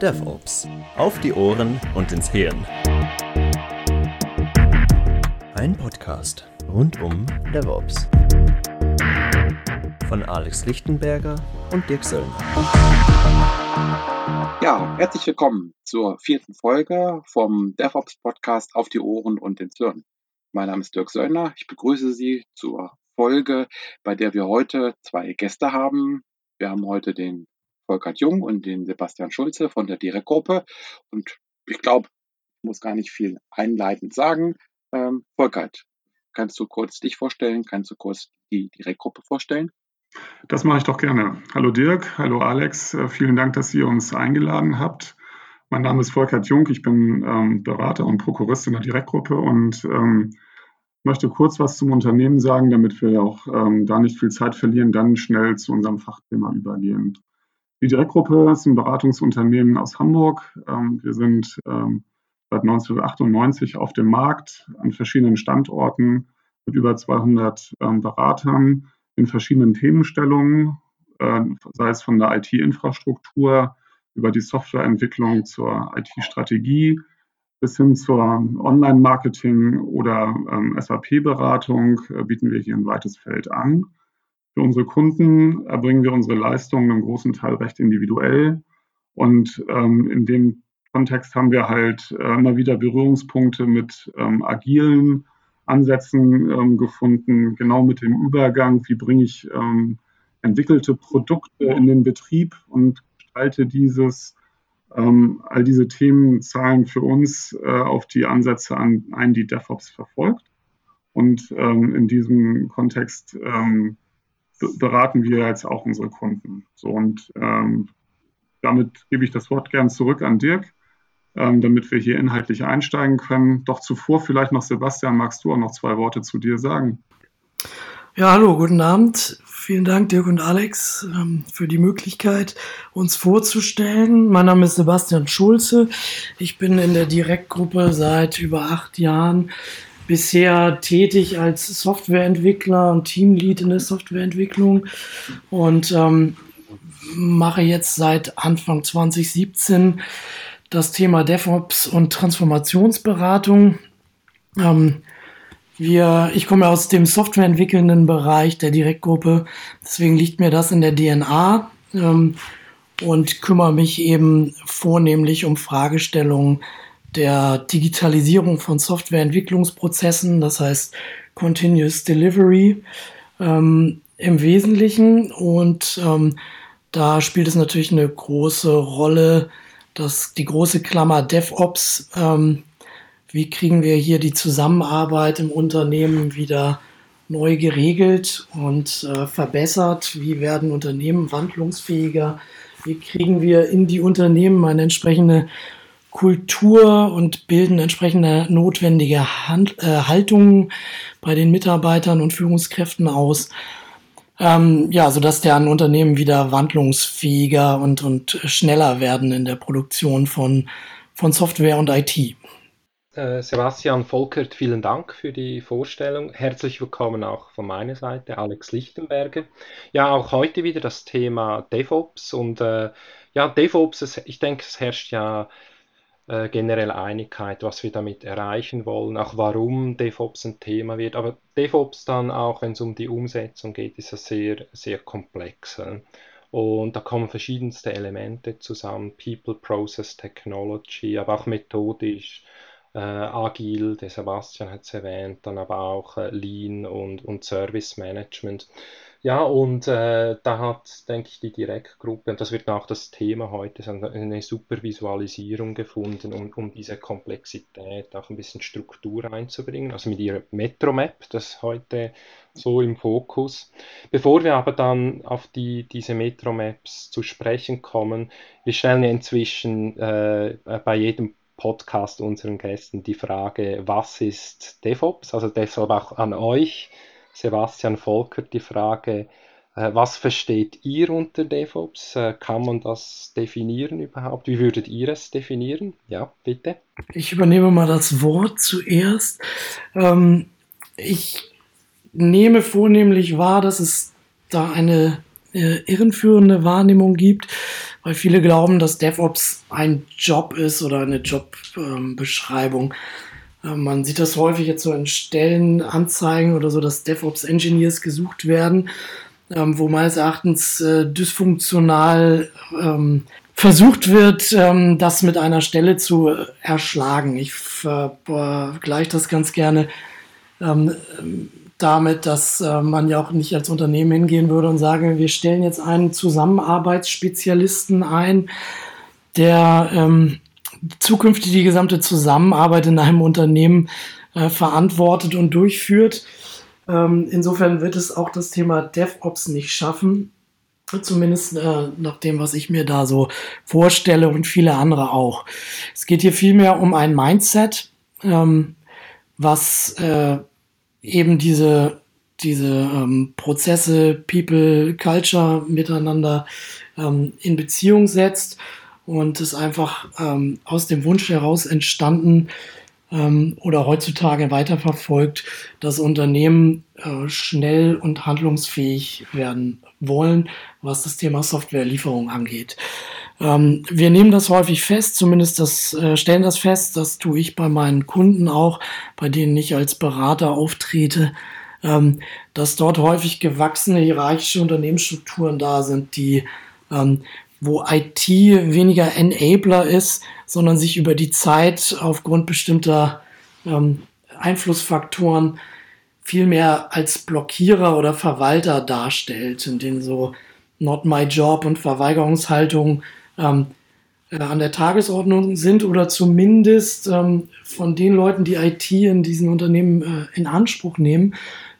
DevOps. Auf die Ohren und ins Hirn. Ein Podcast rund um DevOps. Von Alex Lichtenberger und Dirk Söllner. Ja, herzlich willkommen zur vierten Folge vom DevOps Podcast Auf die Ohren und ins Hirn. Mein Name ist Dirk Söllner. Ich begrüße Sie zur Folge, bei der wir heute zwei Gäste haben. Wir haben heute den Volkert Jung und den Sebastian Schulze von der Direktgruppe. Und ich glaube, ich muss gar nicht viel einleitend sagen. Ähm, Volkert, kannst du kurz dich vorstellen? Kannst du kurz die Direktgruppe vorstellen? Das mache ich doch gerne. Hallo Dirk, hallo Alex, äh, vielen Dank, dass ihr uns eingeladen habt. Mein Name ist Volkert Jung, ich bin ähm, Berater und Prokurist in der Direktgruppe und ähm, möchte kurz was zum Unternehmen sagen, damit wir auch ähm, da nicht viel Zeit verlieren, dann schnell zu unserem Fachthema übergehen. Die Direktgruppe ist ein Beratungsunternehmen aus Hamburg. Ähm, wir sind ähm, seit 1998 auf dem Markt an verschiedenen Standorten mit über 200 ähm, Beratern in verschiedenen Themenstellungen, sei es von der IT-Infrastruktur über die Softwareentwicklung zur IT-Strategie bis hin zur Online-Marketing oder SAP-Beratung äh, bieten wir hier ein weites Feld an. Für unsere Kunden erbringen wir unsere Leistungen im großen Teil recht individuell. Und ähm, in dem Kontext haben wir halt äh, immer wieder Berührungspunkte mit ähm, agilen Ansätzen ähm, gefunden, genau mit dem Übergang, wie bringe ich ähm, entwickelte Produkte in den Betrieb und gestalte dieses. Ähm, all diese Themen zahlen für uns äh, auf die Ansätze an, ein, die DevOps verfolgt. Und ähm, in diesem Kontext beraten wir jetzt auch unsere Kunden. So und ähm, damit gebe ich das Wort gern zurück an Dirk, ähm, damit wir hier inhaltlich einsteigen können. Doch zuvor vielleicht noch Sebastian, magst du auch noch zwei Worte zu dir sagen? Ja, hallo, guten Abend. Vielen Dank, Dirk und Alex, ähm, für die Möglichkeit, uns vorzustellen. Mein Name ist Sebastian Schulze. Ich bin in der Direktgruppe seit über acht Jahren bisher tätig als Softwareentwickler und Teamlead in der Softwareentwicklung und ähm, mache jetzt seit Anfang 2017 das Thema DevOps und Transformationsberatung. Ähm, wir, ich komme aus dem softwareentwickelnden Bereich der Direktgruppe, deswegen liegt mir das in der DNA ähm, und kümmere mich eben vornehmlich um Fragestellungen der Digitalisierung von Softwareentwicklungsprozessen, das heißt Continuous Delivery ähm, im Wesentlichen. Und ähm, da spielt es natürlich eine große Rolle, dass die große Klammer DevOps, ähm, wie kriegen wir hier die Zusammenarbeit im Unternehmen wieder neu geregelt und äh, verbessert? Wie werden Unternehmen wandlungsfähiger? Wie kriegen wir in die Unternehmen eine entsprechende Kultur und bilden entsprechende notwendige Hand, äh, Haltungen bei den Mitarbeitern und Führungskräften aus. Ähm, ja, sodass deren Unternehmen wieder wandlungsfähiger und, und schneller werden in der Produktion von, von Software und IT. Äh, Sebastian Volkert, vielen Dank für die Vorstellung. Herzlich willkommen auch von meiner Seite, Alex Lichtenberger. Ja, auch heute wieder das Thema DevOps und äh, ja, DevOps, ich denke, es herrscht ja äh, generell Einigkeit, was wir damit erreichen wollen, auch warum DevOps ein Thema wird. Aber DevOps dann auch, wenn es um die Umsetzung geht, ist das sehr, sehr komplex. Und da kommen verschiedenste Elemente zusammen, People, Process, Technology, aber auch methodisch, äh, agil, der Sebastian hat es erwähnt, dann aber auch äh, Lean und, und Service Management. Ja, und äh, da hat, denke ich, die Direktgruppe, und das wird auch das Thema heute eine super Visualisierung gefunden, um, um diese Komplexität auch ein bisschen Struktur reinzubringen, also mit ihrer Metromap, das heute so im Fokus. Bevor wir aber dann auf die, diese Metromaps zu sprechen kommen, wir stellen inzwischen äh, bei jedem Podcast unseren Gästen die Frage, was ist DevOps? Also deshalb auch an euch Sebastian Volker die Frage, äh, was versteht ihr unter DevOps? Äh, kann man das definieren überhaupt? Wie würdet ihr es definieren? Ja, bitte. Ich übernehme mal das Wort zuerst. Ähm, ich nehme vornehmlich wahr, dass es da eine äh, irrenführende Wahrnehmung gibt, weil viele glauben, dass DevOps ein Job ist oder eine Jobbeschreibung. Ähm, man sieht das häufig jetzt so in Stellenanzeigen oder so, dass DevOps-Engineers gesucht werden, ähm, wo meines Erachtens äh, dysfunktional ähm, versucht wird, ähm, das mit einer Stelle zu erschlagen. Ich vergleiche das ganz gerne ähm, damit, dass äh, man ja auch nicht als Unternehmen hingehen würde und sagen, wir stellen jetzt einen Zusammenarbeitsspezialisten ein, der ähm, zukünftig die gesamte Zusammenarbeit in einem Unternehmen äh, verantwortet und durchführt. Ähm, insofern wird es auch das Thema DevOps nicht schaffen. Zumindest äh, nach dem, was ich mir da so vorstelle und viele andere auch. Es geht hier vielmehr um ein Mindset, ähm, was äh, eben diese, diese ähm, Prozesse, People, Culture miteinander ähm, in Beziehung setzt und ist einfach ähm, aus dem Wunsch heraus entstanden, ähm, oder heutzutage weiterverfolgt, dass Unternehmen äh, schnell und handlungsfähig werden wollen, was das Thema Softwarelieferung angeht. Ähm, wir nehmen das häufig fest, zumindest das, äh, stellen das fest, das tue ich bei meinen Kunden auch, bei denen ich als Berater auftrete, ähm, dass dort häufig gewachsene hierarchische Unternehmensstrukturen da sind, die ähm, wo IT weniger Enabler ist, sondern sich über die Zeit aufgrund bestimmter ähm, Einflussfaktoren viel mehr als Blockierer oder Verwalter darstellt, in denen so Not My Job und Verweigerungshaltung ähm, äh, an der Tagesordnung sind oder zumindest ähm, von den Leuten, die IT in diesen Unternehmen äh, in Anspruch nehmen,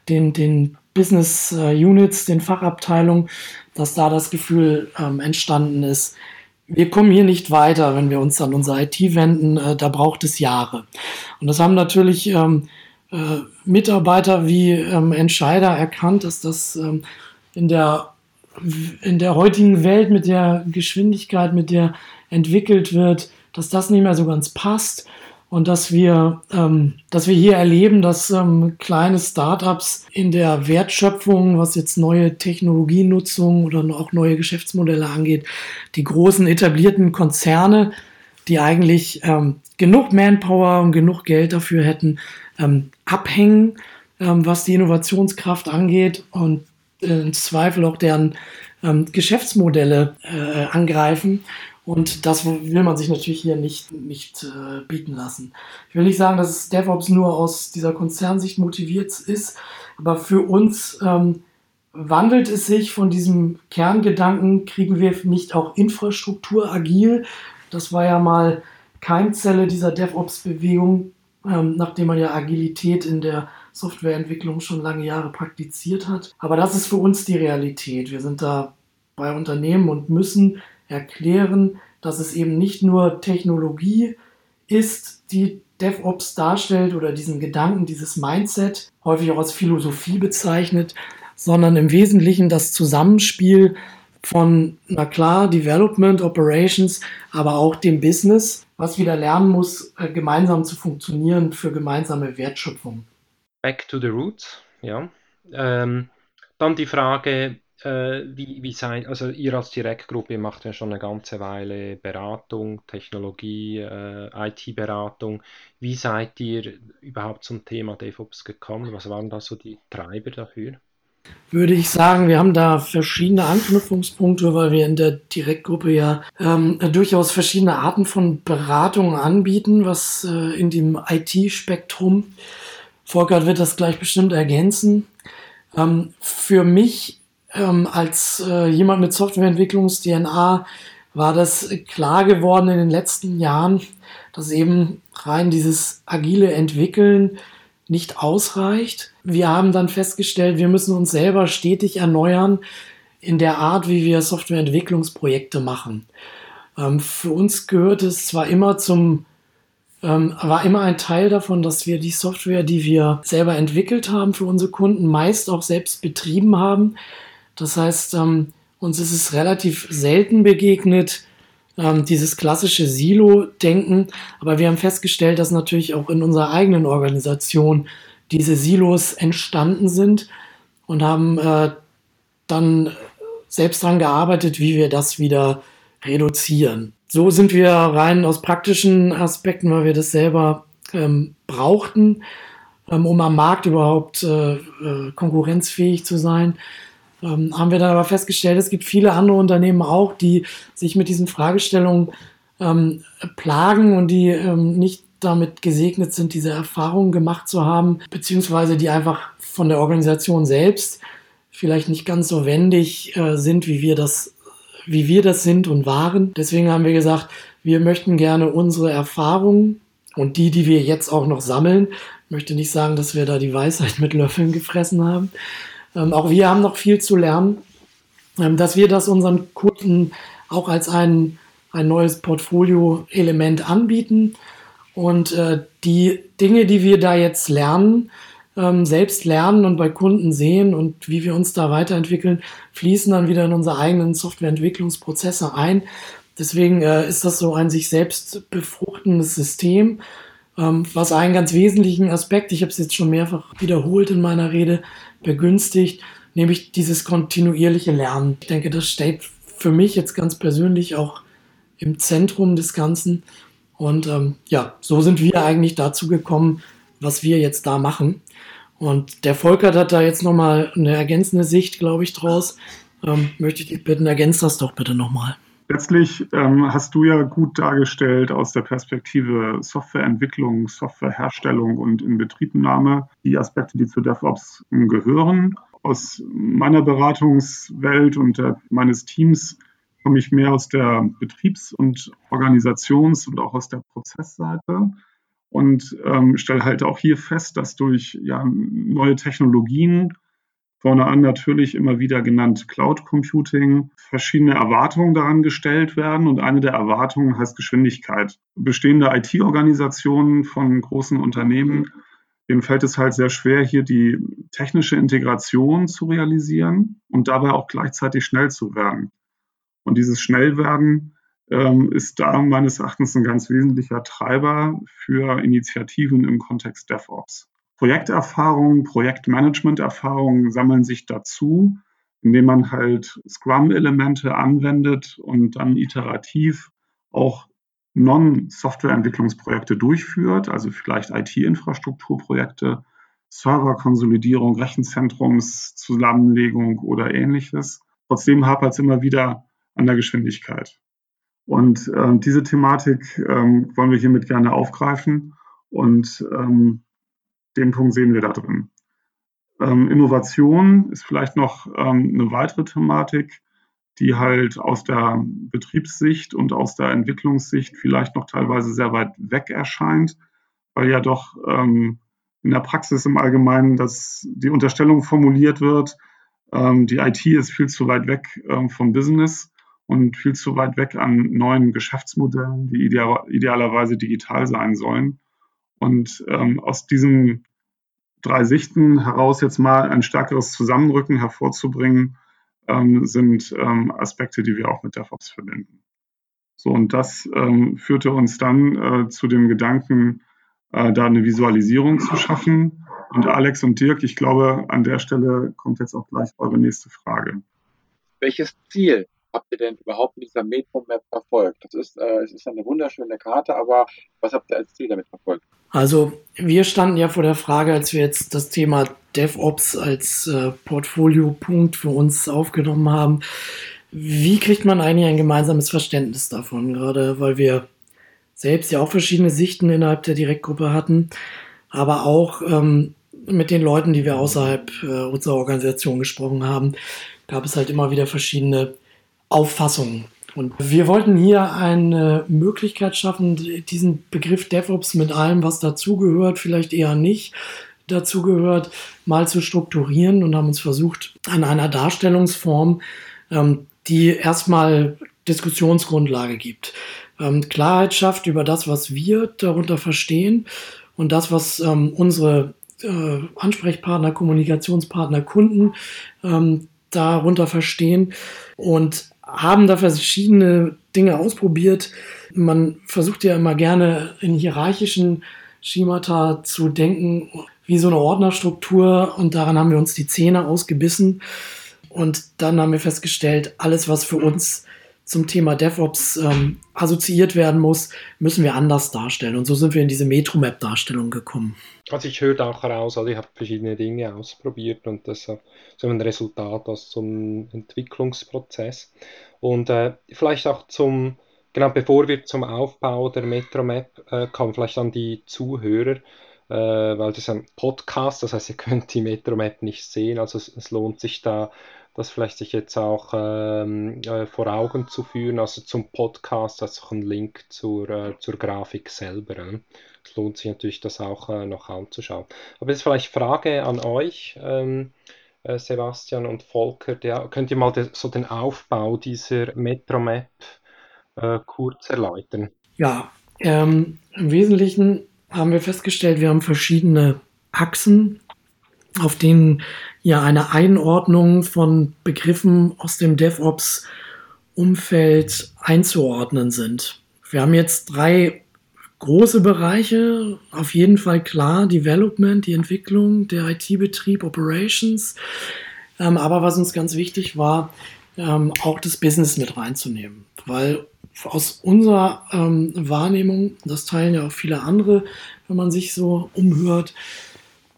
den, den Business äh, Units, den Fachabteilungen, dass da das Gefühl ähm, entstanden ist, wir kommen hier nicht weiter, wenn wir uns an unsere IT wenden, äh, da braucht es Jahre. Und das haben natürlich ähm, äh, Mitarbeiter wie ähm, Entscheider erkannt, dass das ähm, in, der, in der heutigen Welt mit der Geschwindigkeit, mit der entwickelt wird, dass das nicht mehr so ganz passt und dass wir, ähm, dass wir hier erleben, dass ähm, kleine Startups in der Wertschöpfung, was jetzt neue Technologienutzung oder auch neue Geschäftsmodelle angeht, die großen etablierten Konzerne, die eigentlich ähm, genug Manpower und genug Geld dafür hätten, ähm, abhängen, ähm, was die Innovationskraft angeht und im Zweifel auch deren ähm, Geschäftsmodelle äh, angreifen und das will man sich natürlich hier nicht, nicht äh, bieten lassen. Ich will nicht sagen, dass DevOps nur aus dieser Konzernsicht motiviert ist, aber für uns ähm, wandelt es sich von diesem Kerngedanken, kriegen wir nicht auch Infrastruktur agil? Das war ja mal Keimzelle dieser DevOps-Bewegung, ähm, nachdem man ja Agilität in der Softwareentwicklung schon lange Jahre praktiziert hat. Aber das ist für uns die Realität. Wir sind da bei Unternehmen und müssen erklären, dass es eben nicht nur Technologie ist, die DevOps darstellt oder diesen Gedanken, dieses Mindset, häufig auch als Philosophie bezeichnet, sondern im Wesentlichen das Zusammenspiel von, na klar, Development, Operations, aber auch dem Business, was wieder lernen muss, äh, gemeinsam zu funktionieren für gemeinsame Wertschöpfung. Back to the roots, ja. Ähm, dann die Frage, äh, wie, wie seid, also ihr als Direktgruppe macht ja schon eine ganze Weile Beratung, Technologie, äh, IT-Beratung. Wie seid ihr überhaupt zum Thema DevOps gekommen? Was waren da so die Treiber dafür? Würde ich sagen, wir haben da verschiedene Anknüpfungspunkte, weil wir in der Direktgruppe ja ähm, durchaus verschiedene Arten von Beratungen anbieten, was äh, in dem IT-Spektrum. Volker wird das gleich bestimmt ergänzen. Ähm, für mich ähm, als äh, jemand mit Softwareentwicklungs-DNA war das klar geworden in den letzten Jahren, dass eben rein dieses agile Entwickeln nicht ausreicht. Wir haben dann festgestellt, wir müssen uns selber stetig erneuern in der Art, wie wir Softwareentwicklungsprojekte machen. Ähm, für uns gehört es zwar immer zum, ähm, war immer ein Teil davon, dass wir die Software, die wir selber entwickelt haben für unsere Kunden, meist auch selbst betrieben haben. Das heißt, ähm, uns ist es relativ selten begegnet, ähm, dieses klassische Silo-Denken. Aber wir haben festgestellt, dass natürlich auch in unserer eigenen Organisation diese Silos entstanden sind und haben äh, dann selbst daran gearbeitet, wie wir das wieder reduzieren. So sind wir rein aus praktischen Aspekten, weil wir das selber ähm, brauchten, ähm, um am Markt überhaupt äh, äh, konkurrenzfähig zu sein. Ähm, haben wir dann aber festgestellt, es gibt viele andere Unternehmen auch, die sich mit diesen Fragestellungen ähm, plagen und die ähm, nicht damit gesegnet sind, diese Erfahrungen gemacht zu haben, beziehungsweise die einfach von der Organisation selbst vielleicht nicht ganz so wendig äh, sind, wie wir das, wie wir das sind und waren. Deswegen haben wir gesagt, wir möchten gerne unsere Erfahrungen und die, die wir jetzt auch noch sammeln, möchte nicht sagen, dass wir da die Weisheit mit Löffeln gefressen haben. Ähm, auch wir haben noch viel zu lernen, ähm, dass wir das unseren Kunden auch als ein, ein neues Portfolio-Element anbieten und äh, die Dinge, die wir da jetzt lernen, ähm, selbst lernen und bei Kunden sehen und wie wir uns da weiterentwickeln, fließen dann wieder in unsere eigenen Softwareentwicklungsprozesse ein. Deswegen äh, ist das so ein sich selbst befruchtendes System, ähm, was einen ganz wesentlichen Aspekt, ich habe es jetzt schon mehrfach wiederholt in meiner Rede, begünstigt, nämlich dieses kontinuierliche Lernen. Ich denke, das steht für mich jetzt ganz persönlich auch im Zentrum des Ganzen. Und ähm, ja, so sind wir eigentlich dazu gekommen, was wir jetzt da machen. Und der Volkert hat da jetzt nochmal eine ergänzende Sicht, glaube ich, draus. Ähm, möchte ich dich bitten, ergänzt das doch bitte nochmal. Letztlich ähm, hast du ja gut dargestellt aus der Perspektive Softwareentwicklung, Softwareherstellung und Inbetriebnahme die Aspekte, die zu DevOps gehören. Aus meiner Beratungswelt und äh, meines Teams komme ich mehr aus der Betriebs- und Organisations- und auch aus der Prozessseite und ähm, stelle halt auch hier fest, dass durch ja, neue Technologien, vorne an natürlich immer wieder genannt Cloud Computing, verschiedene Erwartungen daran gestellt werden. Und eine der Erwartungen heißt Geschwindigkeit. Bestehende IT-Organisationen von großen Unternehmen, denen fällt es halt sehr schwer, hier die technische Integration zu realisieren und dabei auch gleichzeitig schnell zu werden. Und dieses Schnellwerden ist da meines Erachtens ein ganz wesentlicher Treiber für Initiativen im Kontext DevOps. Projekterfahrungen, Projektmanagement-Erfahrungen sammeln sich dazu, indem man halt Scrum-Elemente anwendet und dann iterativ auch Non-Software-Entwicklungsprojekte durchführt, also vielleicht IT-Infrastrukturprojekte, Serverkonsolidierung, Rechenzentrumszusammenlegung oder ähnliches. Trotzdem hapert es immer wieder an der Geschwindigkeit. Und ähm, diese Thematik ähm, wollen wir hiermit gerne aufgreifen und ähm, den Punkt sehen wir da drin. Ähm, Innovation ist vielleicht noch ähm, eine weitere Thematik, die halt aus der Betriebssicht und aus der Entwicklungssicht vielleicht noch teilweise sehr weit weg erscheint, weil ja doch ähm, in der Praxis im Allgemeinen dass die Unterstellung formuliert wird, die IT ist viel zu weit weg vom Business und viel zu weit weg an neuen Geschäftsmodellen, die ideal, idealerweise digital sein sollen. Und ähm, aus diesen drei Sichten heraus jetzt mal ein stärkeres Zusammenrücken hervorzubringen, ähm, sind ähm, Aspekte, die wir auch mit DevOps verbinden. So, und das ähm, führte uns dann äh, zu dem Gedanken, äh, da eine Visualisierung zu schaffen. Und Alex und Dirk, ich glaube, an der Stelle kommt jetzt auch gleich eure nächste Frage. Welches Ziel habt ihr denn überhaupt mit dieser Metro-Map verfolgt? Das ist, äh, es ist eine wunderschöne Karte, aber was habt ihr als Ziel damit verfolgt? Also wir standen ja vor der Frage, als wir jetzt das Thema DevOps als äh, Portfoliopunkt für uns aufgenommen haben, wie kriegt man eigentlich ein gemeinsames Verständnis davon? Gerade weil wir selbst ja auch verschiedene Sichten innerhalb der Direktgruppe hatten, aber auch ähm, mit den Leuten, die wir außerhalb äh, unserer Organisation gesprochen haben, gab es halt immer wieder verschiedene Auffassungen. Und wir wollten hier eine Möglichkeit schaffen, diesen Begriff DevOps mit allem, was dazugehört, vielleicht eher nicht dazugehört, mal zu strukturieren und haben uns versucht, an einer Darstellungsform, ähm, die erstmal Diskussionsgrundlage gibt, ähm, Klarheit schafft über das, was wir darunter verstehen und das, was ähm, unsere äh, Ansprechpartner, Kommunikationspartner, Kunden darunter verstehen und haben da verschiedene Dinge ausprobiert. Man versucht ja immer gerne in hierarchischen Schemata zu denken, wie so eine Ordnerstruktur. Und daran haben wir uns die Zähne ausgebissen. Und dann haben wir festgestellt, alles, was für uns zum Thema DevOps ähm, assoziiert werden muss, müssen wir anders darstellen. Und so sind wir in diese Metromap-Darstellung gekommen. Also ich höre auch heraus, also ich habe verschiedene Dinge ausprobiert und das ist so ein Resultat aus zum Entwicklungsprozess. Und äh, vielleicht auch zum, genau bevor wir zum Aufbau der Metromap äh, kommen, vielleicht an die Zuhörer, äh, weil das ist ein Podcast, das heißt, ihr könnt die Metromap nicht sehen, also es, es lohnt sich da das vielleicht sich jetzt auch ähm, äh, vor Augen zu führen. Also zum Podcast du auch einen Link zur, äh, zur Grafik selber. Es lohnt sich natürlich, das auch äh, noch anzuschauen. Aber jetzt vielleicht Frage an euch, ähm, äh, Sebastian und Volker. Der, könnt ihr mal de, so den Aufbau dieser Metromap äh, kurz erläutern? Ja, ähm, im Wesentlichen haben wir festgestellt, wir haben verschiedene Achsen, auf denen ja eine Einordnung von Begriffen aus dem DevOps-Umfeld einzuordnen sind. Wir haben jetzt drei große Bereiche, auf jeden Fall klar, Development, die Entwicklung, der IT-Betrieb, Operations. Ähm, aber was uns ganz wichtig war, ähm, auch das Business mit reinzunehmen, weil aus unserer ähm, Wahrnehmung, das teilen ja auch viele andere, wenn man sich so umhört,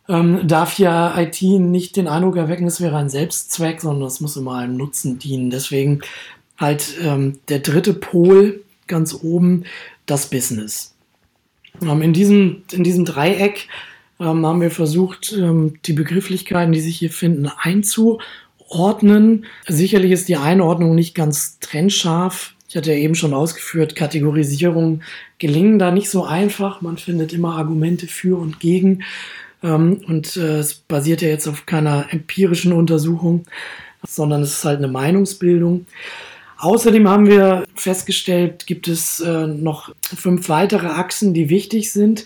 ähm, darf ja IT nicht den Eindruck erwecken, es wäre ein Selbstzweck, sondern es muss immer einem Nutzen dienen. Deswegen halt ähm, der dritte Pol ganz oben, das Business. Ähm, in, diesem, in diesem Dreieck ähm, haben wir versucht, ähm, die Begrifflichkeiten, die sich hier finden, einzuordnen. Sicherlich ist die Einordnung nicht ganz trennscharf. Ich hatte ja eben schon ausgeführt, Kategorisierungen gelingen da nicht so einfach. Man findet immer Argumente für und gegen. Ähm, und äh, es basiert ja jetzt auf keiner empirischen Untersuchung, sondern es ist halt eine Meinungsbildung. Außerdem haben wir festgestellt, gibt es äh, noch fünf weitere Achsen, die wichtig sind.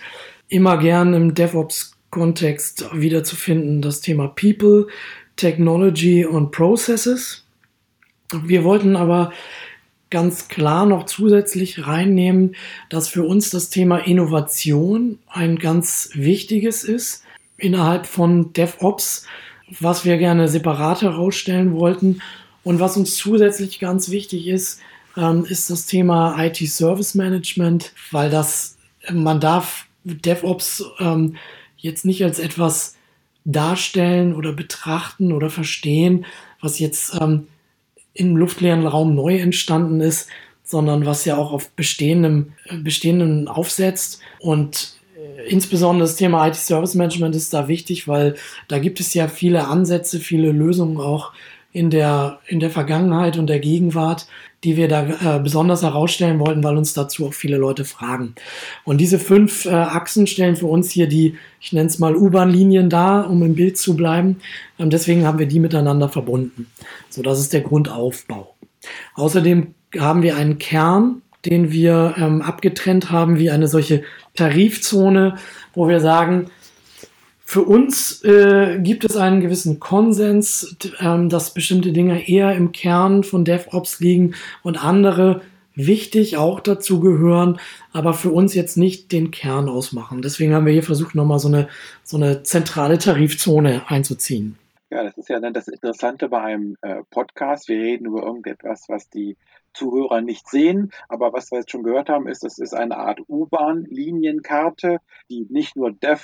Immer gern im DevOps-Kontext wiederzufinden das Thema People, Technology und Processes. Wir wollten aber ganz klar noch zusätzlich reinnehmen, dass für uns das Thema Innovation ein ganz wichtiges ist innerhalb von DevOps, was wir gerne separat herausstellen wollten. Und was uns zusätzlich ganz wichtig ist, ähm, ist das Thema IT Service Management, weil das, man darf DevOps ähm, jetzt nicht als etwas darstellen oder betrachten oder verstehen, was jetzt ähm, im luftleeren Raum neu entstanden ist, sondern was ja auch auf bestehendem, äh, bestehendem aufsetzt. Und insbesondere das Thema IT-Service Management ist da wichtig, weil da gibt es ja viele Ansätze, viele Lösungen auch in der, in der Vergangenheit und der Gegenwart, die wir da äh, besonders herausstellen wollten, weil uns dazu auch viele Leute fragen. Und diese fünf äh, Achsen stellen für uns hier die, ich nenne es mal U-Bahn-Linien dar, um im Bild zu bleiben. Ähm, deswegen haben wir die miteinander verbunden. So, das ist der Grundaufbau. Außerdem haben wir einen Kern, den wir ähm, abgetrennt haben, wie eine solche Tarifzone, wo wir sagen, für uns äh, gibt es einen gewissen Konsens, ähm, dass bestimmte Dinge eher im Kern von DevOps liegen und andere wichtig auch dazu gehören, aber für uns jetzt nicht den Kern ausmachen. Deswegen haben wir hier versucht, nochmal so eine, so eine zentrale Tarifzone einzuziehen. Ja, das ist ja dann das Interessante bei einem äh, Podcast. Wir reden über irgendetwas, was die Zuhörer nicht sehen. Aber was wir jetzt schon gehört haben, ist, es ist eine Art U-Bahn-Linienkarte, die nicht nur Dev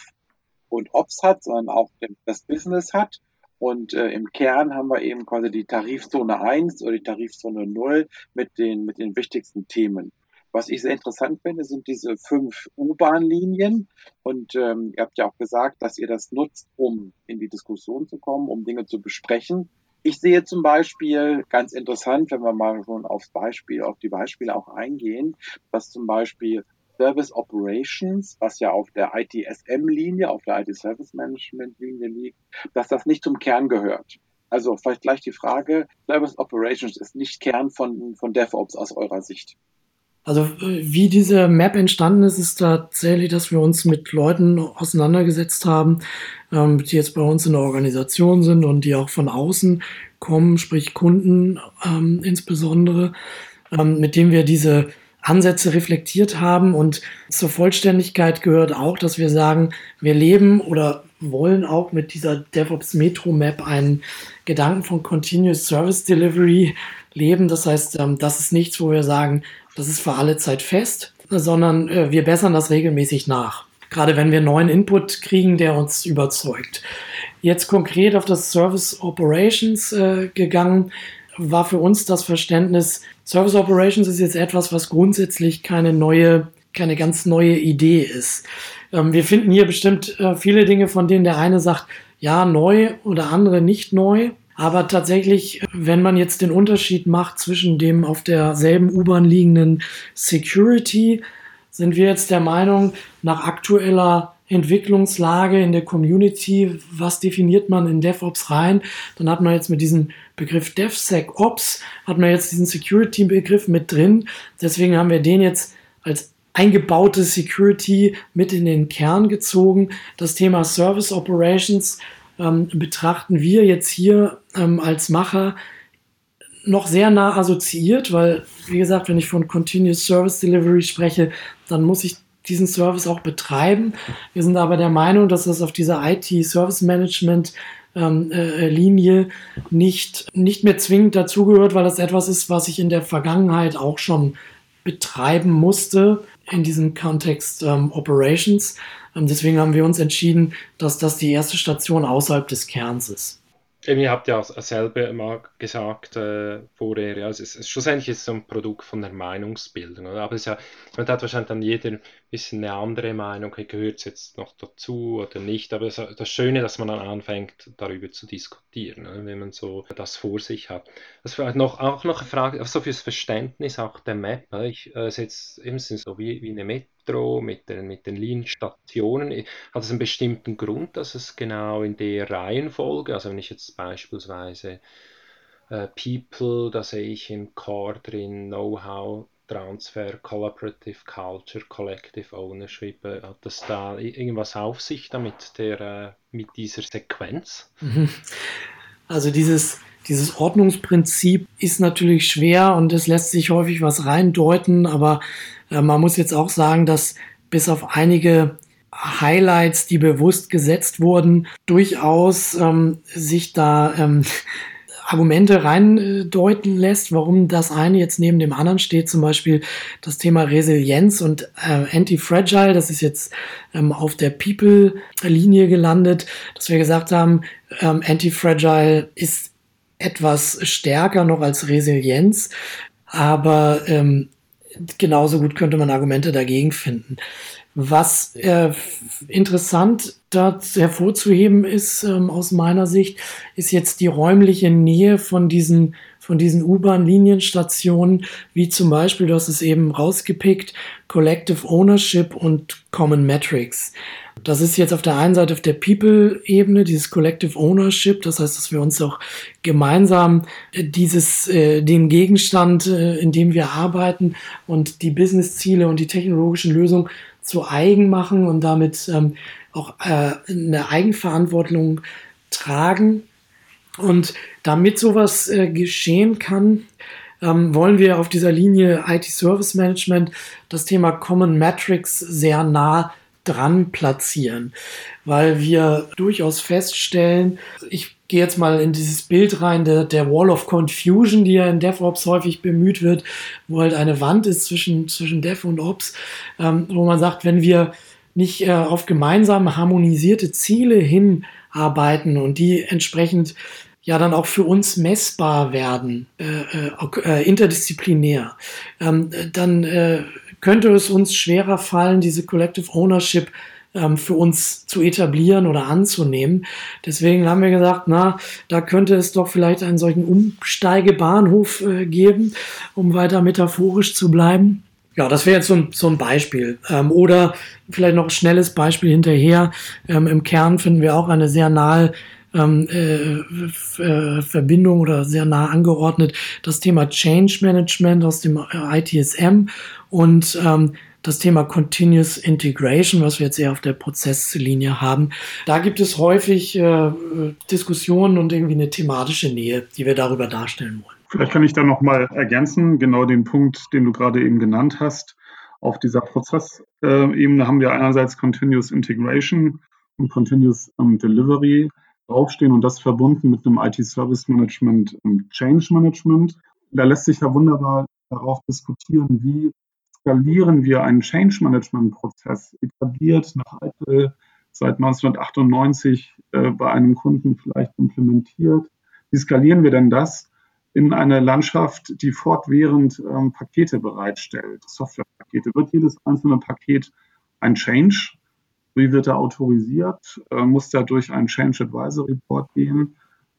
und Ops hat, sondern auch das Business hat. Und äh, im Kern haben wir eben quasi die Tarifzone 1 oder die Tarifzone 0 mit den, mit den wichtigsten Themen. Was ich sehr interessant finde, sind diese fünf U-Bahn-Linien. Und ähm, ihr habt ja auch gesagt, dass ihr das nutzt, um in die Diskussion zu kommen, um Dinge zu besprechen. Ich sehe zum Beispiel ganz interessant, wenn wir mal schon aufs Beispiel, auf die Beispiele auch eingehen, dass zum Beispiel Service Operations, was ja auf der ITSM-Linie, auf der IT Service Management-Linie liegt, dass das nicht zum Kern gehört. Also vielleicht gleich die Frage, Service Operations ist nicht Kern von, von DevOps aus eurer Sicht. Also wie diese Map entstanden ist, ist tatsächlich, dass wir uns mit Leuten auseinandergesetzt haben, ähm, die jetzt bei uns in der Organisation sind und die auch von außen kommen, sprich Kunden ähm, insbesondere, ähm, mit denen wir diese Ansätze reflektiert haben. Und zur Vollständigkeit gehört auch, dass wir sagen, wir leben oder wollen auch mit dieser DevOps Metro Map einen Gedanken von Continuous Service Delivery leben. Das heißt, ähm, das ist nichts, wo wir sagen, das ist für alle Zeit fest, sondern äh, wir bessern das regelmäßig nach. Gerade wenn wir neuen Input kriegen, der uns überzeugt. Jetzt konkret auf das Service Operations äh, gegangen, war für uns das Verständnis, Service Operations ist jetzt etwas, was grundsätzlich keine neue, keine ganz neue Idee ist. Ähm, wir finden hier bestimmt äh, viele Dinge, von denen der eine sagt, ja, neu oder andere nicht neu. Aber tatsächlich, wenn man jetzt den Unterschied macht zwischen dem auf derselben U-Bahn liegenden Security, sind wir jetzt der Meinung, nach aktueller Entwicklungslage in der Community, was definiert man in DevOps rein? Dann hat man jetzt mit diesem Begriff DevSecOps, hat man jetzt diesen Security-Begriff mit drin. Deswegen haben wir den jetzt als eingebaute Security mit in den Kern gezogen. Das Thema Service Operations ähm, betrachten wir jetzt hier ähm, als Macher noch sehr nah assoziiert, weil, wie gesagt, wenn ich von Continuous Service Delivery spreche, dann muss ich diesen Service auch betreiben. Wir sind aber der Meinung, dass das auf dieser IT-Service Management ähm, äh, Linie nicht, nicht mehr zwingend dazugehört, weil das etwas ist, was ich in der Vergangenheit auch schon betreiben musste in diesem Kontext ähm, Operations. Deswegen haben wir uns entschieden, dass das die erste Station außerhalb des Kerns ist. Ihr habt ja selber mal gesagt äh, vorher, ja, es ist, es, schlussendlich ist es so ein Produkt von der Meinungsbildung. Oder? Aber es ja, man hat wahrscheinlich dann jeder ein bisschen eine andere Meinung, gehört es jetzt noch dazu oder nicht. Aber es das Schöne, dass man dann anfängt, darüber zu diskutieren, oder? wenn man so das vor sich hat. Das vielleicht noch, auch noch eine Frage, so fürs Verständnis auch der Map. Ich äh, setze eben so wie, wie eine Map Metro, mit den, mit den Linienstationen. Hat es einen bestimmten Grund, dass es genau in der Reihenfolge, also wenn ich jetzt beispielsweise äh, People, da sehe ich im Core drin Know-how, Transfer, Collaborative Culture, Collective Ownership, äh, hat das da irgendwas auf sich damit, der, äh, mit dieser Sequenz? Also dieses, dieses Ordnungsprinzip ist natürlich schwer und es lässt sich häufig was reindeuten, aber äh, man muss jetzt auch sagen, dass bis auf einige Highlights, die bewusst gesetzt wurden, durchaus ähm, sich da ähm, Argumente reindeuten lässt, warum das eine jetzt neben dem anderen steht. Zum Beispiel das Thema Resilienz und äh, Anti-Fragile. Das ist jetzt ähm, auf der People-Linie gelandet, dass wir gesagt haben, ähm, Anti-Fragile ist etwas stärker noch als Resilienz. Aber ähm, genauso gut könnte man Argumente dagegen finden. Was äh, interessant da hervorzuheben ist, ähm, aus meiner Sicht, ist jetzt die räumliche Nähe von diesen, von diesen U-Bahn-Linienstationen, wie zum Beispiel, du hast es eben rausgepickt, Collective Ownership und Common Metrics. Das ist jetzt auf der einen Seite auf der People-Ebene, dieses Collective Ownership, das heißt, dass wir uns auch gemeinsam äh, dieses, äh, den Gegenstand, äh, in dem wir arbeiten und die Business-Ziele und die technologischen Lösungen zu eigen machen und damit ähm, auch äh, eine Eigenverantwortung tragen. Und damit sowas äh, geschehen kann, ähm, wollen wir auf dieser Linie IT Service Management das Thema Common Metrics sehr nah dran platzieren, weil wir durchaus feststellen, ich gehe jetzt mal in dieses Bild rein, der, der Wall of Confusion, die ja in DevOps häufig bemüht wird, wo halt eine Wand ist zwischen, zwischen Dev und Ops, ähm, wo man sagt, wenn wir nicht äh, auf gemeinsame harmonisierte Ziele hinarbeiten und die entsprechend ja dann auch für uns messbar werden, äh, äh, äh interdisziplinär, ähm, dann äh, könnte es uns schwerer fallen, diese Collective Ownership ähm, für uns zu etablieren oder anzunehmen. Deswegen haben wir gesagt, na, da könnte es doch vielleicht einen solchen Umsteigebahnhof äh, geben, um weiter metaphorisch zu bleiben. Ja, das wäre jetzt so ein, so ein Beispiel. Ähm, oder vielleicht noch ein schnelles Beispiel hinterher. Ähm, Im Kern finden wir auch eine sehr nahe ähm, äh, äh, Verbindung oder sehr nah angeordnet das Thema Change Management aus dem ITSM und ähm, das Thema Continuous Integration, was wir jetzt eher auf der Prozesslinie haben. Da gibt es häufig äh, Diskussionen und irgendwie eine thematische Nähe, die wir darüber darstellen wollen. Vielleicht kann ich da nochmal ergänzen, genau den Punkt, den du gerade eben genannt hast. Auf dieser Prozessebene haben wir einerseits Continuous Integration und Continuous ähm, Delivery draufstehen und das verbunden mit einem IT-Service Management und Change Management. da lässt sich ja wunderbar darauf diskutieren, wie skalieren wir einen Change Management Prozess, etabliert nach Eitel seit 1998 äh, bei einem Kunden vielleicht implementiert. Wie skalieren wir denn das in eine Landschaft, die fortwährend ähm, Pakete bereitstellt, Softwarepakete? Wird jedes einzelne Paket ein Change? Wie wird er autorisiert? Äh, muss er durch einen Change Advisor Report gehen?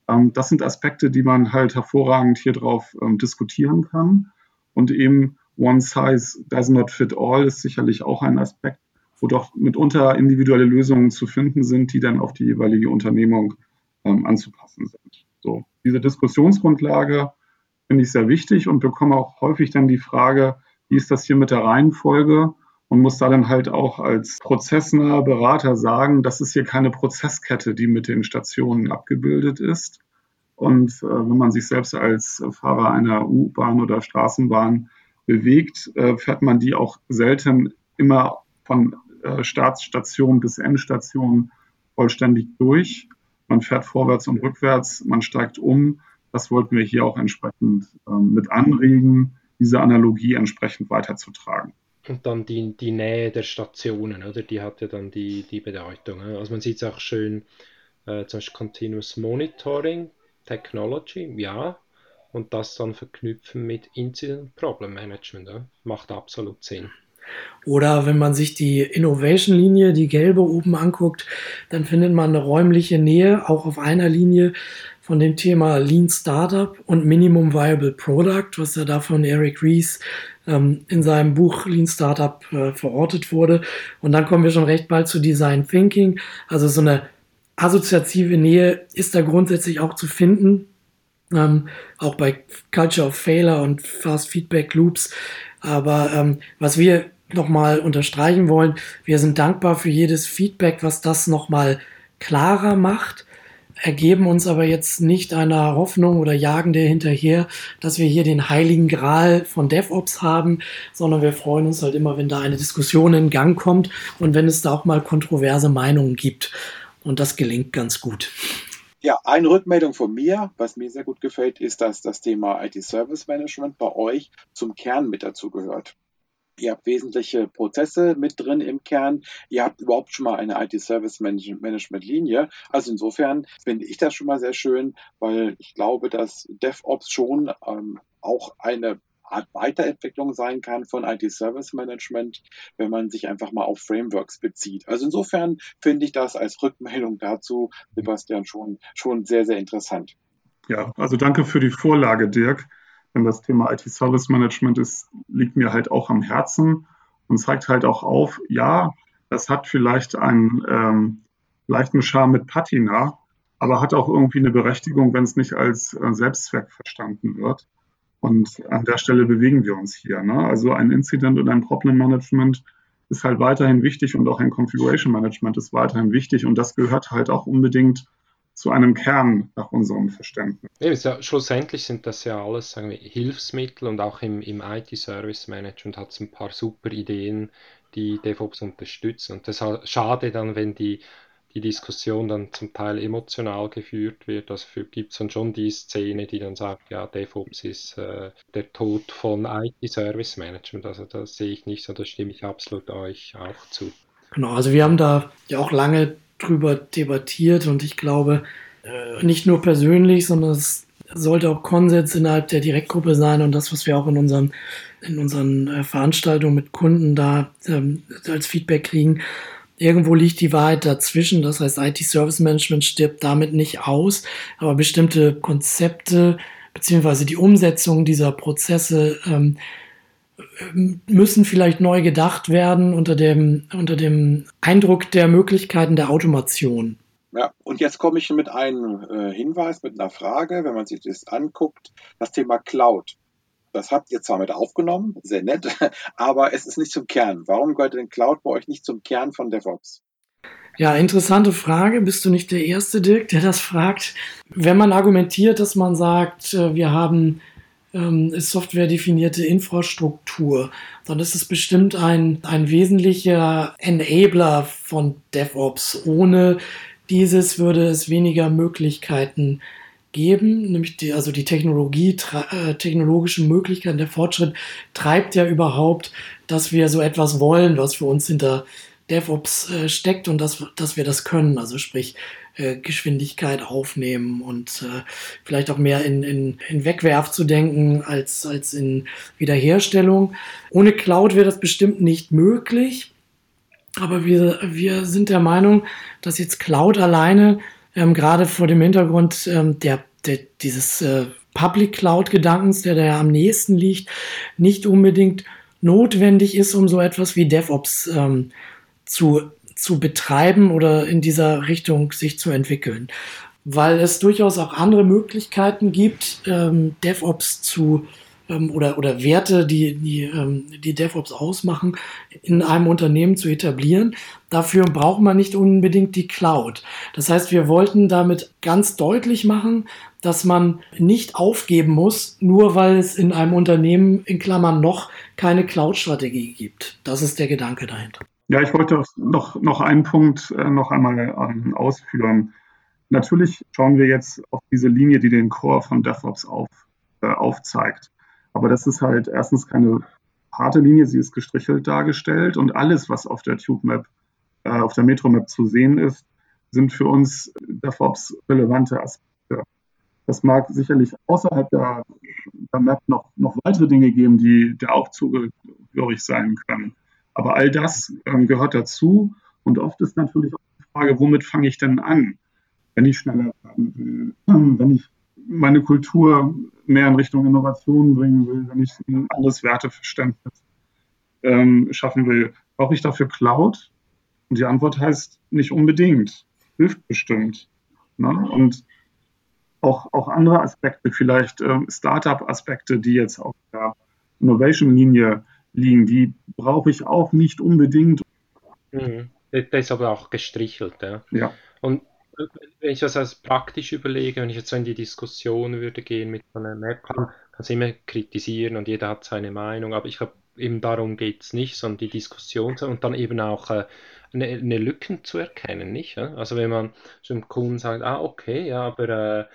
Ähm, das sind Aspekte, die man halt hervorragend hier drauf ähm, diskutieren kann. Und eben One Size Does Not Fit All ist sicherlich auch ein Aspekt, wo doch mitunter individuelle Lösungen zu finden sind, die dann auf die jeweilige Unternehmung ähm, anzupassen sind. So, diese Diskussionsgrundlage finde ich sehr wichtig und bekomme auch häufig dann die Frage, wie ist das hier mit der Reihenfolge? Und muss da dann halt auch als prozessnaher Berater sagen, das ist hier keine Prozesskette, die mit den Stationen abgebildet ist. Und äh, wenn man sich selbst als Fahrer einer U-Bahn oder Straßenbahn bewegt, äh, fährt man die auch selten immer von äh, Startstation bis Endstation vollständig durch. Man fährt vorwärts und rückwärts, man steigt um. Das wollten wir hier auch entsprechend ähm, mit anregen, diese Analogie entsprechend weiterzutragen. Und dann die, die Nähe der Stationen, oder? Die hat ja dann die, die Bedeutung. Also man sieht es auch schön, äh, zum Beispiel Continuous Monitoring, Technology, ja, und das dann verknüpfen mit Incident Problem Management. Ja? Macht absolut Sinn. Oder wenn man sich die Innovation-Linie, die gelbe oben anguckt, dann findet man eine räumliche Nähe auch auf einer Linie von dem Thema Lean Startup und Minimum Viable Product, was ja da von Eric Rees ähm, in seinem Buch Lean Startup äh, verortet wurde. Und dann kommen wir schon recht bald zu Design Thinking. Also so eine assoziative Nähe ist da grundsätzlich auch zu finden ähm, auch bei Culture of Failure und Fast Feedback Loops. Aber ähm, was wir nochmal unterstreichen wollen, wir sind dankbar für jedes Feedback, was das nochmal klarer macht, ergeben uns aber jetzt nicht einer Hoffnung oder jagen der hinterher, dass wir hier den heiligen Gral von DevOps haben, sondern wir freuen uns halt immer, wenn da eine Diskussion in Gang kommt und wenn es da auch mal kontroverse Meinungen gibt. Und das gelingt ganz gut. Ja, eine Rückmeldung von mir, was mir sehr gut gefällt, ist, dass das Thema IT-Service Management bei euch zum Kern mit dazu gehört. Ihr habt wesentliche Prozesse mit drin im Kern. Ihr habt überhaupt schon mal eine IT-Service Management Linie. Also insofern finde ich das schon mal sehr schön, weil ich glaube, dass DevOps schon ähm, auch eine Art Weiterentwicklung sein kann von IT-Service Management, wenn man sich einfach mal auf Frameworks bezieht. Also insofern finde ich das als Rückmeldung dazu, Sebastian, schon, schon sehr, sehr interessant. Ja, also danke für die Vorlage, Dirk. Denn das Thema IT-Service Management ist, liegt mir halt auch am Herzen und zeigt halt auch auf, ja, das hat vielleicht einen ähm, leichten Charme mit Patina, aber hat auch irgendwie eine Berechtigung, wenn es nicht als äh, Selbstzweck verstanden wird. Und an der Stelle bewegen wir uns hier. Ne? Also ein Incident und ein Problem Management ist halt weiterhin wichtig und auch ein Configuration Management ist weiterhin wichtig und das gehört halt auch unbedingt zu einem Kern nach unserem Verständnis. Ja, schlussendlich sind das ja alles sagen wir, Hilfsmittel und auch im, im IT-Service Management hat es ein paar super Ideen, die DevOps unterstützen. Und das ist schade dann, wenn die die Diskussion dann zum Teil emotional geführt wird. Also gibt es dann schon die Szene, die dann sagt, ja, DevOps ist äh, der Tod von IT-Service Management. Also das sehe ich nicht so, da stimme ich absolut euch auch zu. Genau, also wir haben da ja auch lange drüber debattiert und ich glaube, äh, nicht nur persönlich, sondern es sollte auch Konsens innerhalb der Direktgruppe sein und das, was wir auch in unseren, in unseren äh, Veranstaltungen mit Kunden da ähm, als Feedback kriegen, Irgendwo liegt die Wahrheit dazwischen. Das heißt, IT-Service Management stirbt damit nicht aus, aber bestimmte Konzepte beziehungsweise die Umsetzung dieser Prozesse ähm, müssen vielleicht neu gedacht werden unter dem, unter dem Eindruck der Möglichkeiten der Automation. Ja, und jetzt komme ich mit einem äh, Hinweis, mit einer Frage, wenn man sich das anguckt, das Thema Cloud. Das habt ihr zwar mit aufgenommen, sehr nett, aber es ist nicht zum Kern. Warum gehört denn Cloud bei euch nicht zum Kern von DevOps? Ja, interessante Frage. Bist du nicht der Erste, Dirk, der das fragt? Wenn man argumentiert, dass man sagt, äh, wir haben ähm, softwaredefinierte Infrastruktur, dann ist es bestimmt ein, ein wesentlicher Enabler von DevOps. Ohne dieses würde es weniger Möglichkeiten geben, nämlich die, also die Technologie, äh, Möglichkeiten, der Fortschritt treibt ja überhaupt, dass wir so etwas wollen, was für uns hinter DevOps äh, steckt und dass, dass wir das können, also sprich äh, Geschwindigkeit aufnehmen und äh, vielleicht auch mehr in, in, in Wegwerf zu denken als, als in Wiederherstellung. Ohne Cloud wäre das bestimmt nicht möglich, aber wir, wir sind der Meinung, dass jetzt Cloud alleine ähm, gerade vor dem Hintergrund ähm, der, der, dieses äh, Public Cloud-Gedankens, der da am nächsten liegt, nicht unbedingt notwendig ist, um so etwas wie DevOps ähm, zu, zu betreiben oder in dieser Richtung sich zu entwickeln. Weil es durchaus auch andere Möglichkeiten gibt, ähm, DevOps zu ähm, oder, oder Werte, die, die, ähm, die DevOps ausmachen, in einem Unternehmen zu etablieren. Dafür braucht man nicht unbedingt die Cloud. Das heißt, wir wollten damit ganz deutlich machen, dass man nicht aufgeben muss, nur weil es in einem Unternehmen in Klammern noch keine Cloud-Strategie gibt. Das ist der Gedanke dahinter. Ja, ich wollte noch, noch einen Punkt äh, noch einmal ähm, ausführen. Natürlich schauen wir jetzt auf diese Linie, die den Core von DevOps auf, äh, aufzeigt. Aber das ist halt erstens keine harte Linie, sie ist gestrichelt dargestellt und alles, was auf der Tube Map, äh, auf der Metro Map zu sehen ist, sind für uns DevOps relevante Aspekte. Das mag sicherlich außerhalb der, der Map noch, noch weitere Dinge geben, die der auch zugehörig sein können. Aber all das ähm, gehört dazu. Und oft ist natürlich auch die Frage, womit fange ich denn an, wenn ich schneller werden will, wenn ich meine Kultur mehr in Richtung Innovation bringen will, wenn ich ein anderes Werteverständnis ähm, schaffen will. Brauche ich dafür Cloud? Und die Antwort heißt nicht unbedingt, hilft bestimmt. Ne? Und auch, auch andere Aspekte, vielleicht ähm, Startup-Aspekte, die jetzt auf der Innovation-Linie liegen. Die brauche ich auch nicht unbedingt. Mhm. Das ist aber auch gestrichelt. Ja. ja. Und wenn ich das als praktisch überlege, wenn ich jetzt so in die Diskussion würde gehen mit so einer Map, kann es immer kritisieren und jeder hat seine Meinung, aber ich glaube, eben darum geht es nicht, sondern die Diskussion und dann eben auch äh, eine, eine Lücken zu erkennen, nicht? Ja? Also wenn man zum Kunden sagt, ah, okay, ja, aber äh,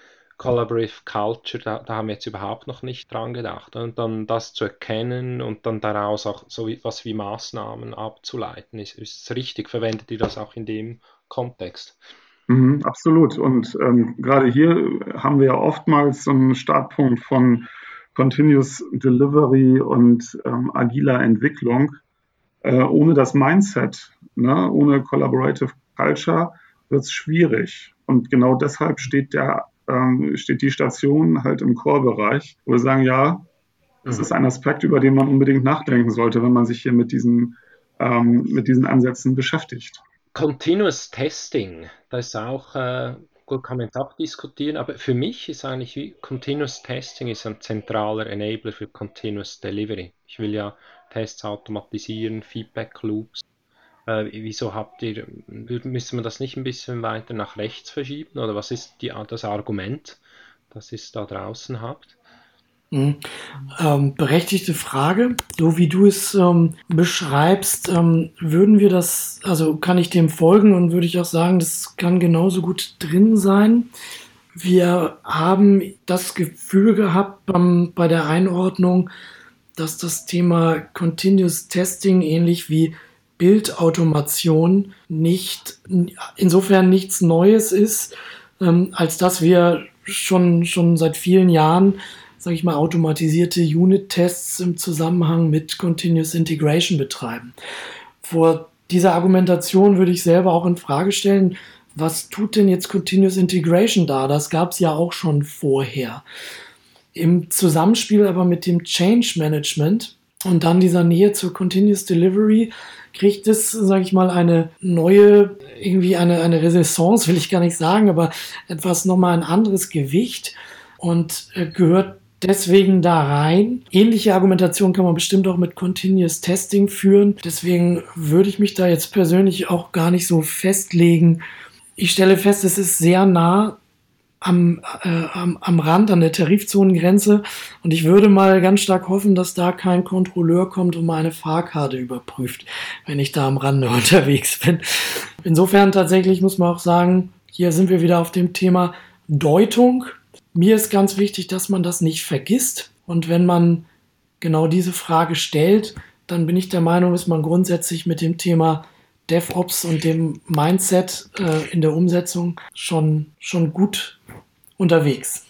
Collaborative Culture, da, da, haben wir jetzt überhaupt noch nicht dran gedacht. Und dann das zu erkennen und dann daraus auch so etwas wie Maßnahmen abzuleiten, ist, ist richtig. Verwendet ihr das auch in dem Kontext? Mhm, absolut. Und ähm, gerade hier haben wir ja oftmals so einen Startpunkt von Continuous Delivery und ähm, agiler Entwicklung. Äh, ohne das Mindset, ne, ohne Collaborative Culture wird es schwierig. Und genau deshalb steht der ähm, steht die Station halt im Core-Bereich, wo wir sagen, ja, das mhm. ist ein Aspekt, über den man unbedingt nachdenken sollte, wenn man sich hier mit diesen, ähm, mit diesen Ansätzen beschäftigt. Continuous Testing, das ist auch, äh, gut, kann man jetzt auch diskutieren, aber für mich ist eigentlich wie Continuous Testing ist ein zentraler Enabler für Continuous Delivery. Ich will ja Tests automatisieren, Feedback Loops äh, wieso habt ihr, müssen wir das nicht ein bisschen weiter nach rechts verschieben? Oder was ist die, das Argument, das ihr da draußen habt? Mhm. Ähm, berechtigte Frage. So wie du es ähm, beschreibst, ähm, würden wir das, also kann ich dem folgen und würde ich auch sagen, das kann genauso gut drin sein. Wir haben das Gefühl gehabt bei der Einordnung, dass das Thema Continuous Testing ähnlich wie Bildautomation nicht, insofern nichts Neues ist, ähm, als dass wir schon, schon seit vielen Jahren, sage ich mal, automatisierte Unit-Tests im Zusammenhang mit Continuous Integration betreiben. Vor dieser Argumentation würde ich selber auch in Frage stellen, was tut denn jetzt Continuous Integration da? Das gab es ja auch schon vorher. Im Zusammenspiel aber mit dem Change Management und dann dieser Nähe zur Continuous Delivery kriegt es, sage ich mal, eine neue, irgendwie eine, eine Renaissance, will ich gar nicht sagen, aber etwas nochmal ein anderes Gewicht und äh, gehört deswegen da rein. Ähnliche Argumentation kann man bestimmt auch mit Continuous Testing führen. Deswegen würde ich mich da jetzt persönlich auch gar nicht so festlegen. Ich stelle fest, es ist sehr nah am, äh, am, am Rand, an der Tarifzonengrenze. Und ich würde mal ganz stark hoffen, dass da kein Kontrolleur kommt und meine Fahrkarte überprüft, wenn ich da am Rande unterwegs bin. Insofern tatsächlich muss man auch sagen, hier sind wir wieder auf dem Thema Deutung. mir ist ganz wichtig, dass man das nicht vergisst. Und wenn man genau diese Frage stellt, dann bin ich der Meinung, ist man grundsätzlich mit dem Thema DevOps und dem Mindset äh, in der Umsetzung schon, schon gut unterwegs.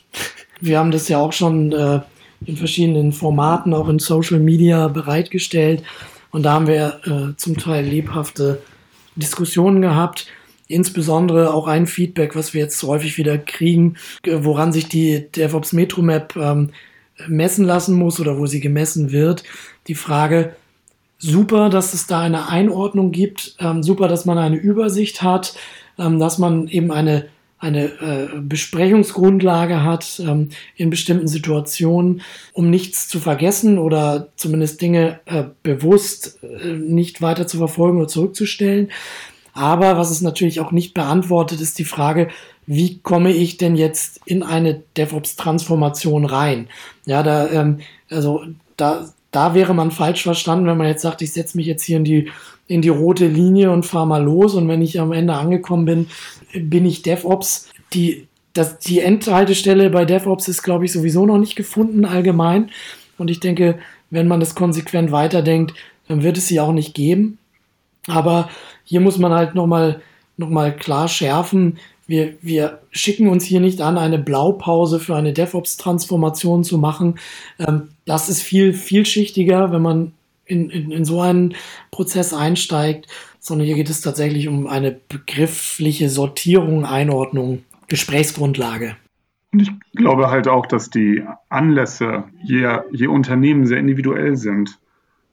Wir haben das ja auch schon äh, in verschiedenen Formaten, auch in Social Media bereitgestellt. Und da haben wir äh, zum Teil lebhafte Diskussionen gehabt. Insbesondere auch ein Feedback, was wir jetzt häufig wieder kriegen, äh, woran sich die DevOps Metro Map ähm, messen lassen muss oder wo sie gemessen wird. Die Frage, super, dass es da eine Einordnung gibt, ähm, super, dass man eine Übersicht hat, ähm, dass man eben eine, eine äh, Besprechungsgrundlage hat ähm, in bestimmten Situationen, um nichts zu vergessen oder zumindest Dinge äh, bewusst äh, nicht weiter zu verfolgen oder zurückzustellen. Aber was es natürlich auch nicht beantwortet, ist die Frage, wie komme ich denn jetzt in eine DevOps-Transformation rein? Ja, da, ähm, also da da wäre man falsch verstanden, wenn man jetzt sagt, ich setze mich jetzt hier in die, in die rote Linie und fahre mal los und wenn ich am Ende angekommen bin, bin ich DevOps. Die, das, die Endhaltestelle bei DevOps ist, glaube ich, sowieso noch nicht gefunden allgemein. Und ich denke, wenn man das konsequent weiterdenkt, dann wird es sie auch nicht geben. Aber hier muss man halt nochmal noch mal klar schärfen, wir, wir schicken uns hier nicht an, eine Blaupause für eine DevOps-Transformation zu machen. Ähm, das ist viel vielschichtiger, wenn man in, in, in so einen Prozess einsteigt, sondern hier geht es tatsächlich um eine begriffliche Sortierung, Einordnung, Gesprächsgrundlage. Und ich glaube halt auch, dass die Anlässe je, je Unternehmen sehr individuell sind.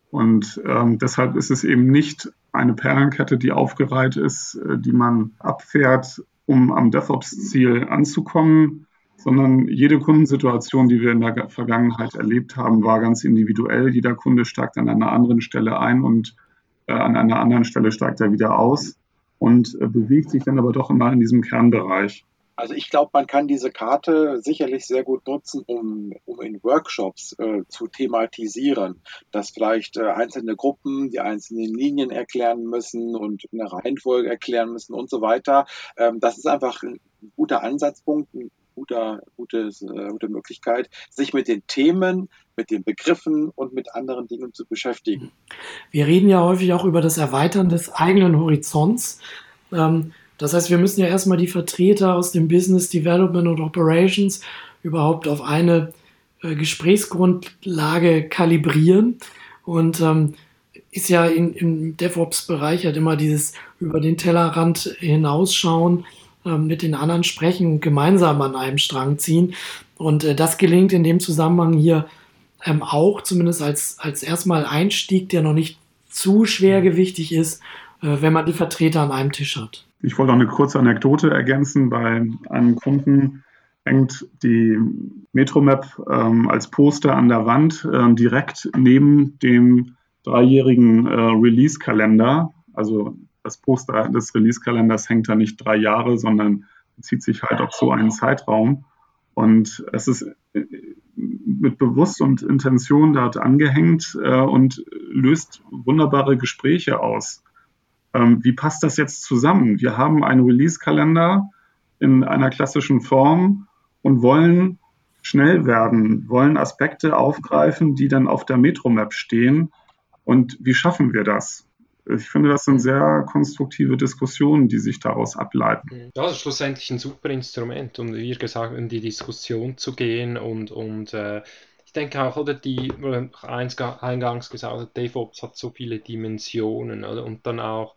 Und ähm, deshalb ist es eben nicht eine Perlenkette, die aufgereiht ist, äh, die man abfährt um am DevOps-Ziel anzukommen, sondern jede Kundensituation, die wir in der Vergangenheit erlebt haben, war ganz individuell. Jeder Kunde steigt an einer anderen Stelle ein und äh, an einer anderen Stelle steigt er wieder aus und äh, bewegt sich dann aber doch immer in diesem Kernbereich. Also ich glaube, man kann diese Karte sicherlich sehr gut nutzen, um, um in Workshops äh, zu thematisieren, dass vielleicht äh, einzelne Gruppen die einzelnen Linien erklären müssen und eine Reihenfolge erklären müssen und so weiter. Ähm, das ist einfach ein guter Ansatzpunkt, guter, gutes, äh, gute Möglichkeit, sich mit den Themen, mit den Begriffen und mit anderen Dingen zu beschäftigen. Wir reden ja häufig auch über das Erweitern des eigenen Horizonts. Ähm, das heißt, wir müssen ja erstmal die Vertreter aus dem Business Development und Operations überhaupt auf eine äh, Gesprächsgrundlage kalibrieren. Und ähm, ist ja in, im DevOps-Bereich halt immer dieses über den Tellerrand hinausschauen, mit den anderen sprechen gemeinsam an einem Strang ziehen. Und äh, das gelingt in dem Zusammenhang hier ähm, auch, zumindest als, als erstmal Einstieg, der noch nicht zu schwergewichtig ist, äh, wenn man die Vertreter an einem Tisch hat. Ich wollte auch eine kurze Anekdote ergänzen. Bei einem Kunden hängt die Metromap ähm, als Poster an der Wand äh, direkt neben dem dreijährigen äh, Release-Kalender. Also das Poster des Release-Kalenders hängt da nicht drei Jahre, sondern bezieht sich halt auf so einen Zeitraum. Und es ist äh, mit Bewusst und Intention dort angehängt äh, und löst wunderbare Gespräche aus. Ähm, wie passt das jetzt zusammen? Wir haben einen Release-Kalender in einer klassischen Form und wollen schnell werden, wollen Aspekte aufgreifen, die dann auf der Metromap stehen. Und wie schaffen wir das? Ich finde, das sind sehr konstruktive Diskussionen, die sich daraus ableiten. Ja, das ist schlussendlich ein super Instrument, um, wie gesagt, in die Diskussion zu gehen und, und äh, ich denke auch, oder die, eingangs gesagt, DevOps hat so viele Dimensionen, oder? Und dann auch,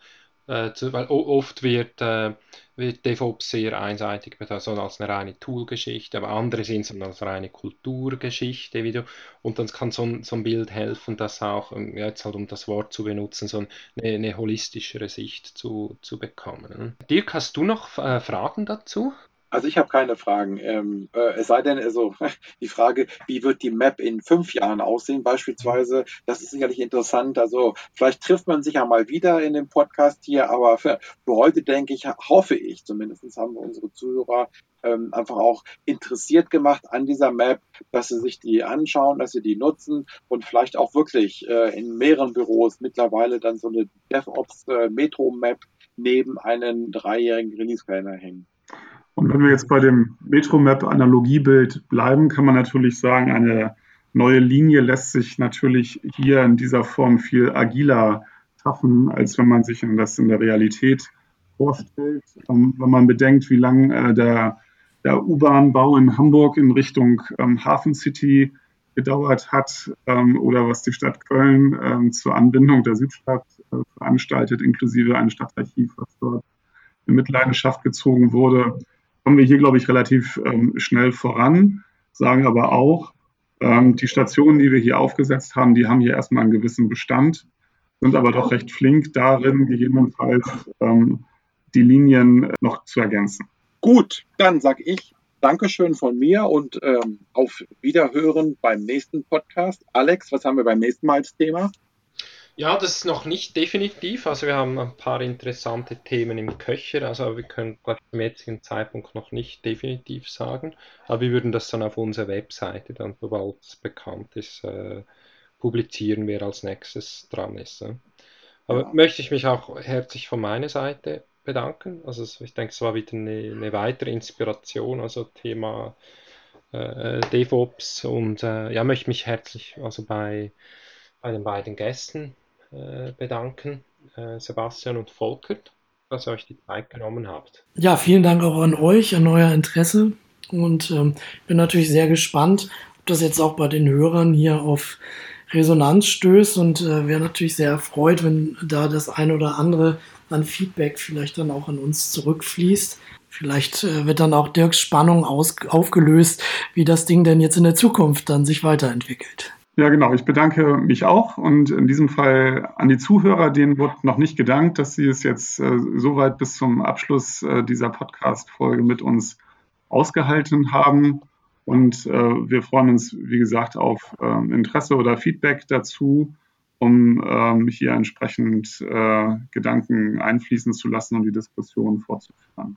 äh, zu, weil oft wird, äh, wird DevOps sehr einseitig betrachtet, so als eine reine Toolgeschichte, aber andere sehen es als reine Kulturgeschichte, wie du, und dann kann so ein, so ein Bild helfen, das auch, ähm, jetzt halt um das Wort zu benutzen, so eine, eine holistischere Sicht zu, zu bekommen. Dirk, hast du noch äh, Fragen dazu? Also ich habe keine Fragen. Ähm, äh, es sei denn, also die Frage, wie wird die Map in fünf Jahren aussehen, beispielsweise, das ist sicherlich interessant. Also vielleicht trifft man sich ja mal wieder in dem Podcast hier, aber für, für heute denke ich, hoffe ich, zumindest haben wir unsere Zuhörer ähm, einfach auch interessiert gemacht an dieser Map, dass sie sich die anschauen, dass sie die nutzen und vielleicht auch wirklich äh, in mehreren Büros mittlerweile dann so eine DevOps äh, Metro Map neben einen dreijährigen Release-Kalender hängen. Und wenn wir jetzt bei dem Metromap-Analogiebild bleiben, kann man natürlich sagen, eine neue Linie lässt sich natürlich hier in dieser Form viel agiler schaffen, als wenn man sich das in der Realität vorstellt. Ähm, wenn man bedenkt, wie lang äh, der, der U-Bahn-Bau in Hamburg in Richtung ähm, Hafen City gedauert hat ähm, oder was die Stadt Köln zur Anbindung der Südstadt äh, veranstaltet, inklusive ein Stadtarchiv, was dort in Mitleidenschaft gezogen wurde, kommen wir hier, glaube ich, relativ ähm, schnell voran, sagen aber auch, ähm, die Stationen, die wir hier aufgesetzt haben, die haben hier erstmal einen gewissen Bestand, sind aber doch recht flink darin, gegebenenfalls ähm, die Linien noch zu ergänzen. Gut, dann sage ich Dankeschön von mir und ähm, auf Wiederhören beim nächsten Podcast. Alex, was haben wir beim nächsten Mal als Thema? Ja, das ist noch nicht definitiv. Also wir haben ein paar interessante Themen im Köcher. Also wir können zum jetzigen Zeitpunkt noch nicht definitiv sagen. Aber wir würden das dann auf unserer Webseite dann, sobald es bekannt ist, äh, publizieren, wer als nächstes dran ist. Ne? Aber ja. möchte ich mich auch herzlich von meiner Seite bedanken. Also ich denke, es war wieder eine, eine weitere Inspiration, also Thema äh, DevOps und äh, ja, möchte mich herzlich also bei, bei den beiden Gästen bedanken, äh, Sebastian und Volkert, dass ihr euch die Zeit genommen habt. Ja, vielen Dank auch an euch, an euer Interesse und ähm, bin natürlich sehr gespannt, ob das jetzt auch bei den Hörern hier auf Resonanz stößt und äh, wäre natürlich sehr erfreut, wenn da das eine oder andere an Feedback vielleicht dann auch an uns zurückfließt. Vielleicht äh, wird dann auch Dirks Spannung aus, aufgelöst, wie das Ding denn jetzt in der Zukunft dann sich weiterentwickelt. Ja, genau. Ich bedanke mich auch und in diesem Fall an die Zuhörer, denen wurde noch nicht gedankt, dass sie es jetzt äh, soweit bis zum Abschluss äh, dieser Podcast-Folge mit uns ausgehalten haben. Und äh, wir freuen uns, wie gesagt, auf ähm, Interesse oder Feedback dazu um ähm, hier entsprechend äh, Gedanken einfließen zu lassen und die Diskussion fortzuführen.